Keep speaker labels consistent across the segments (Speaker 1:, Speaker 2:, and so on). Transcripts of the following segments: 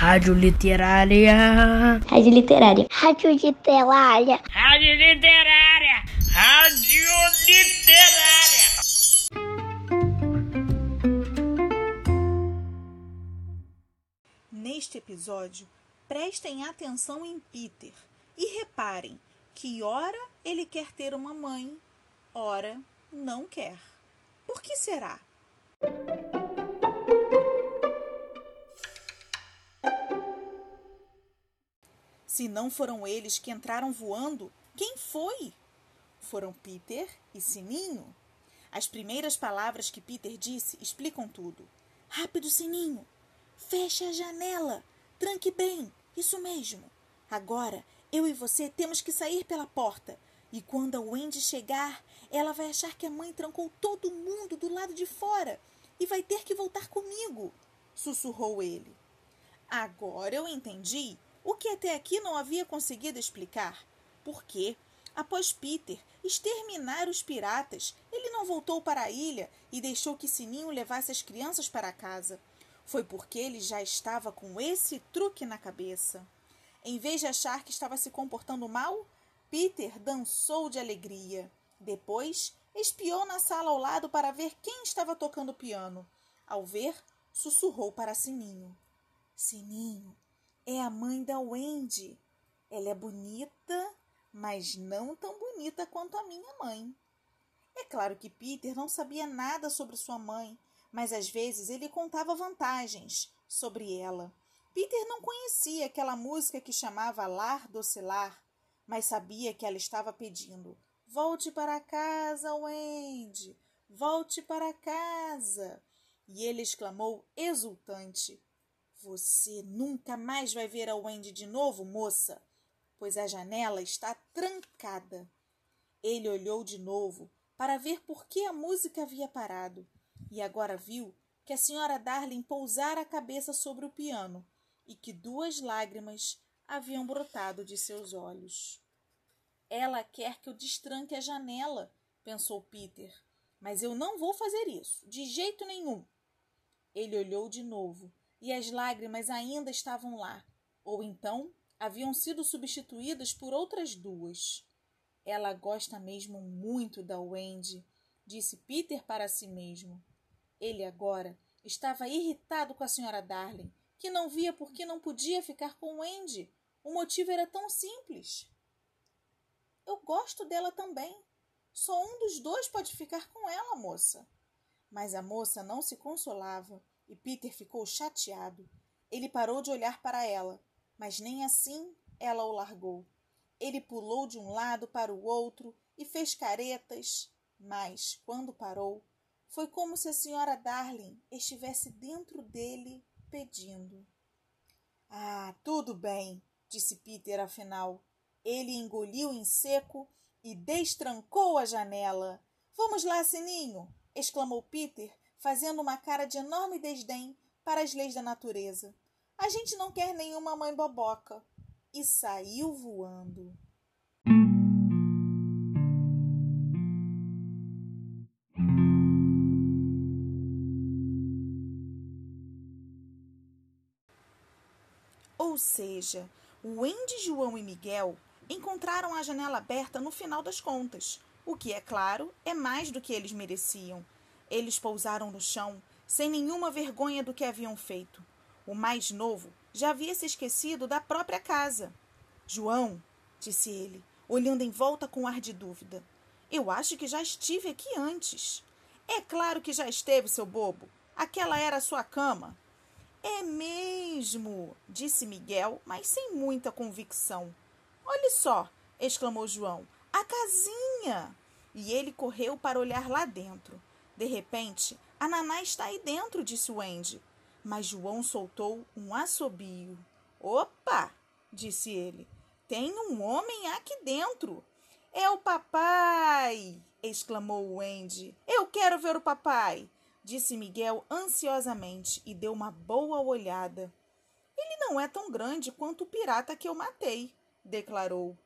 Speaker 1: Rádio Literária.
Speaker 2: Rádio Literária. Rádio Literária.
Speaker 1: Rádio Literária. Rádio Literária.
Speaker 3: Neste episódio, prestem atenção em Peter e reparem que ora ele quer ter uma mãe, ora não quer. Por que será? Se não foram eles que entraram voando, quem foi? Foram Peter e Sininho. As primeiras palavras que Peter disse explicam tudo. Rápido, Sininho! Feche a janela! Tranque bem! Isso mesmo! Agora eu e você temos que sair pela porta. E quando a Wendy chegar, ela vai achar que a mãe trancou todo mundo do lado de fora e vai ter que voltar comigo, sussurrou ele. Agora eu entendi o que até aqui não havia conseguido explicar. Porque, após Peter exterminar os piratas, ele não voltou para a ilha e deixou que Sininho levasse as crianças para casa. Foi porque ele já estava com esse truque na cabeça. Em vez de achar que estava se comportando mal, Peter dançou de alegria. Depois, espiou na sala ao lado para ver quem estava tocando piano. Ao ver, sussurrou para Sininho: Sininho, é a mãe da Wendy. Ela é bonita, mas não tão bonita quanto a minha mãe. É claro que Peter não sabia nada sobre sua mãe, mas às vezes ele contava vantagens sobre ela. Peter não conhecia aquela música que chamava Lar Docilar, mas sabia que ela estava pedindo: Volte para casa, Wendy! Volte para casa! E ele exclamou exultante: você nunca mais vai ver a Wendy de novo, moça, pois a janela está trancada. Ele olhou de novo para ver por que a música havia parado e agora viu que a senhora Darling pousara a cabeça sobre o piano e que duas lágrimas haviam brotado de seus olhos. Ela quer que eu destranque a janela, pensou Peter, mas eu não vou fazer isso, de jeito nenhum. Ele olhou de novo e as lágrimas ainda estavam lá, ou então haviam sido substituídas por outras duas. Ela gosta mesmo muito da Wendy, disse Peter para si mesmo. Ele agora estava irritado com a senhora Darling, que não via por que não podia ficar com Wendy. O motivo era tão simples. Eu gosto dela também. Só um dos dois pode ficar com ela, moça. Mas a moça não se consolava e Peter ficou chateado. Ele parou de olhar para ela, mas nem assim ela o largou. Ele pulou de um lado para o outro e fez caretas, mas, quando parou, foi como se a senhora Darling estivesse dentro dele pedindo. Ah, tudo bem, disse Peter afinal. Ele engoliu em seco e destrancou a janela. Vamos lá, Sininho! exclamou Peter, fazendo uma cara de enorme desdém para as leis da natureza. A gente não quer nenhuma mãe boboca. E saiu voando. Ou seja, Wendy, João e Miguel encontraram a janela aberta no final das contas, o que, é claro, é mais do que eles mereciam. Eles pousaram no chão, sem nenhuma vergonha do que haviam feito. O mais novo já havia se esquecido da própria casa. João, disse ele, olhando em volta com ar de dúvida, eu acho que já estive aqui antes. É claro que já esteve, seu bobo. Aquela era a sua cama. É mesmo, disse Miguel, mas sem muita convicção. Olhe só, exclamou João, a casinha! E ele correu para olhar lá dentro. De repente, a Naná está aí dentro, disse Wendy. Mas João soltou um assobio. Opa! disse ele. Tem um homem aqui dentro. É o papai! exclamou Wendy. Eu quero ver o papai! disse Miguel ansiosamente e deu uma boa olhada. Ele não é tão grande quanto o pirata que eu matei, declarou.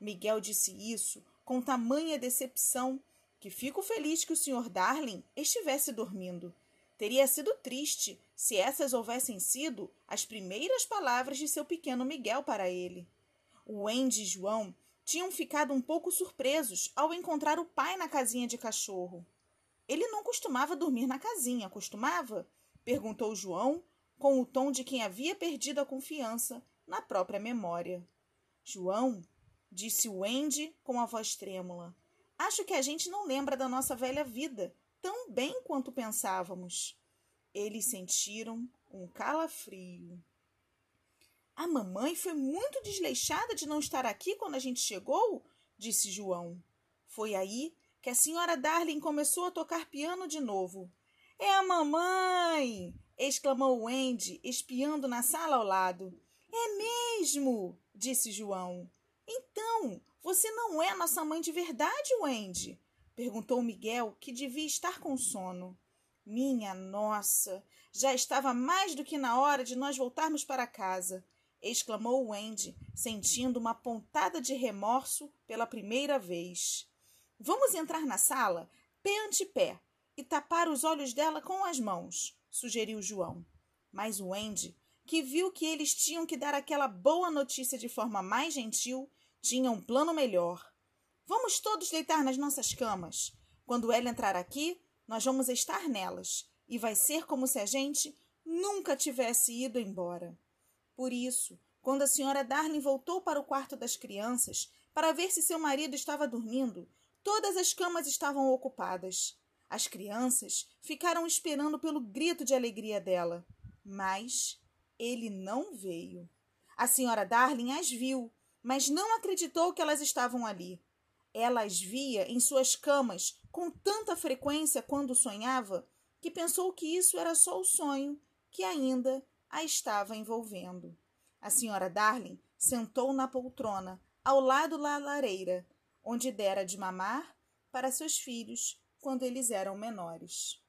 Speaker 3: Miguel disse isso com tamanha decepção que fico feliz que o Sr. Darling estivesse dormindo. Teria sido triste se essas houvessem sido as primeiras palavras de seu pequeno Miguel para ele. O Andy e João tinham ficado um pouco surpresos ao encontrar o pai na casinha de cachorro. Ele não costumava dormir na casinha, costumava? perguntou João, com o tom de quem havia perdido a confiança na própria memória. João, disse o Andy com a voz trêmula, acho que a gente não lembra da nossa velha vida tão bem quanto pensávamos. Eles sentiram um calafrio. A mamãe foi muito desleixada de não estar aqui quando a gente chegou, disse João. Foi aí que a senhora Darling começou a tocar piano de novo. É a mamãe! exclamou Wendy, espiando na sala ao lado. É mesmo! disse João. Então, você não é nossa mãe de verdade, Wendy? perguntou Miguel, que devia estar com sono. Minha nossa! Já estava mais do que na hora de nós voltarmos para casa exclamou Wendy, sentindo uma pontada de remorso pela primeira vez. Vamos entrar na sala, pé ante pé, e tapar os olhos dela com as mãos, sugeriu João. Mas Wendy, que viu que eles tinham que dar aquela boa notícia de forma mais gentil, tinha um plano melhor. Vamos todos deitar nas nossas camas. Quando ela entrar aqui, nós vamos estar nelas, e vai ser como se a gente nunca tivesse ido embora. Por isso, quando a senhora Darling voltou para o quarto das crianças para ver se seu marido estava dormindo, todas as camas estavam ocupadas. As crianças ficaram esperando pelo grito de alegria dela, mas ele não veio. A senhora Darling as viu, mas não acreditou que elas estavam ali. Ela as via em suas camas com tanta frequência quando sonhava que pensou que isso era só o sonho que ainda a estava envolvendo. A senhora Darling sentou na poltrona, ao lado da lareira, onde dera de mamar para seus filhos quando eles eram menores.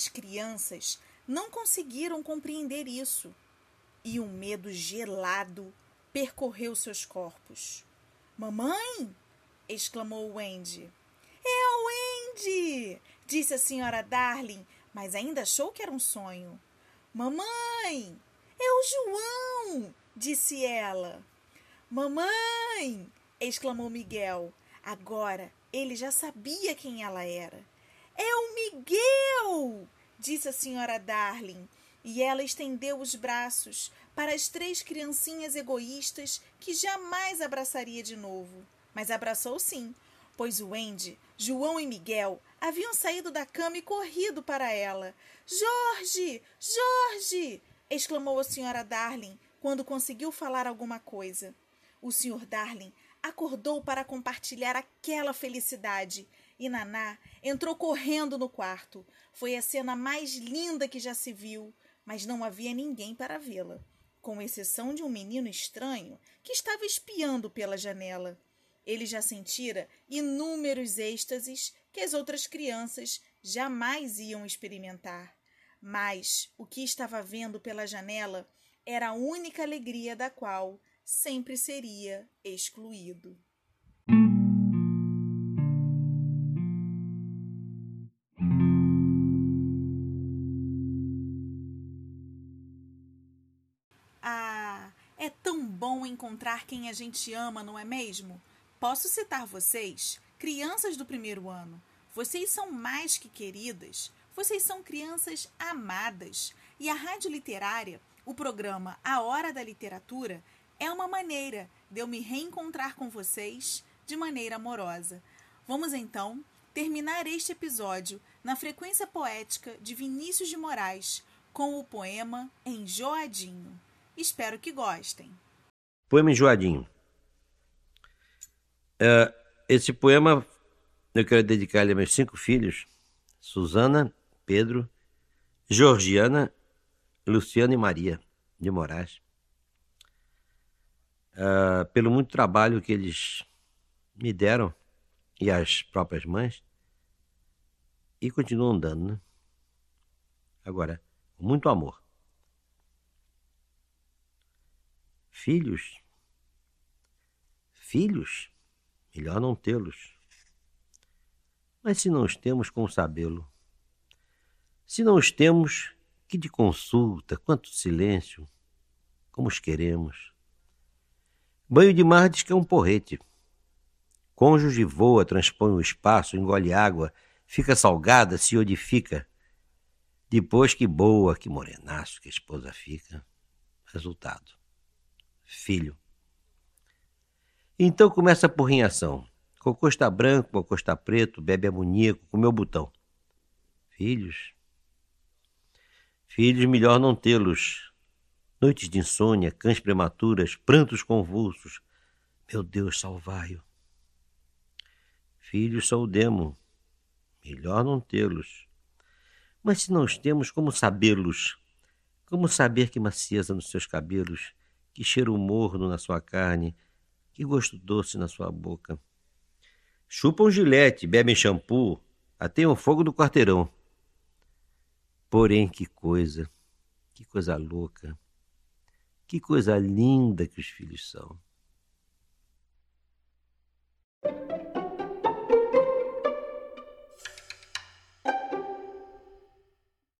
Speaker 3: As crianças não conseguiram compreender isso e um medo gelado percorreu seus corpos. Mamãe! exclamou Wendy. É o Wendy! disse a senhora Darling, mas ainda achou que era um sonho. Mamãe! É o João! disse ela. Mamãe! exclamou Miguel. Agora ele já sabia quem ela era. É o Miguel! disse a senhora Darling e ela estendeu os braços para as três criancinhas egoístas que jamais abraçaria de novo. Mas abraçou sim, pois o Andy, João e Miguel haviam saído da cama e corrido para ela. Jorge! Jorge! exclamou a senhora Darling quando conseguiu falar alguma coisa. O senhor Darling acordou para compartilhar aquela felicidade e Naná entrou correndo no quarto. Foi a cena mais linda que já se viu mas não havia ninguém para vê-la, com exceção de um menino estranho que estava espiando pela janela. Ele já sentira inúmeros êxtases que as outras crianças jamais iam experimentar. Mas o que estava vendo pela janela era a única alegria da qual sempre seria excluído. Encontrar quem a gente ama, não é mesmo? Posso citar vocês, crianças do primeiro ano. Vocês são mais que queridas, vocês são crianças amadas. E a Rádio Literária, o programa A Hora da Literatura, é uma maneira de eu me reencontrar com vocês de maneira amorosa. Vamos então terminar este episódio na frequência poética de Vinícius de Moraes com o poema Enjoadinho. Espero que gostem.
Speaker 4: Poema enjoadinho. Uh, esse poema eu quero dedicar a meus cinco filhos: Susana, Pedro, Georgiana, Luciana e Maria de Moraes. Uh, pelo muito trabalho que eles me deram e as próprias mães e continuam dando, né? Agora, muito amor. Filhos? Filhos? Melhor não tê-los. Mas se não os temos, como sabê-lo? Se não os temos, que de consulta, quanto silêncio, como os queremos. Banho de mar diz que é um porrete. Cônjuge voa, transpõe o espaço, engole água, fica salgada, se odifica. Depois que boa, que morenaço que a esposa fica. Resultado: filho. Então começa a porrinhação. Cocô está branco, cocô está preto, bebe amoníaco, comeu botão. Filhos? Filhos, melhor não tê-los. Noites de insônia, cães prematuras, prantos convulsos. Meu Deus, salvai-o. Filhos só o demo. Melhor não tê-los. Mas se não os temos, como sabê-los? Como saber que macieza nos seus cabelos, que cheiro morno na sua carne, que gosto doce na sua boca? Chupam gilete, bebem shampoo, ateiam fogo do quarteirão. Porém, que coisa, que coisa louca, que coisa linda que os filhos são.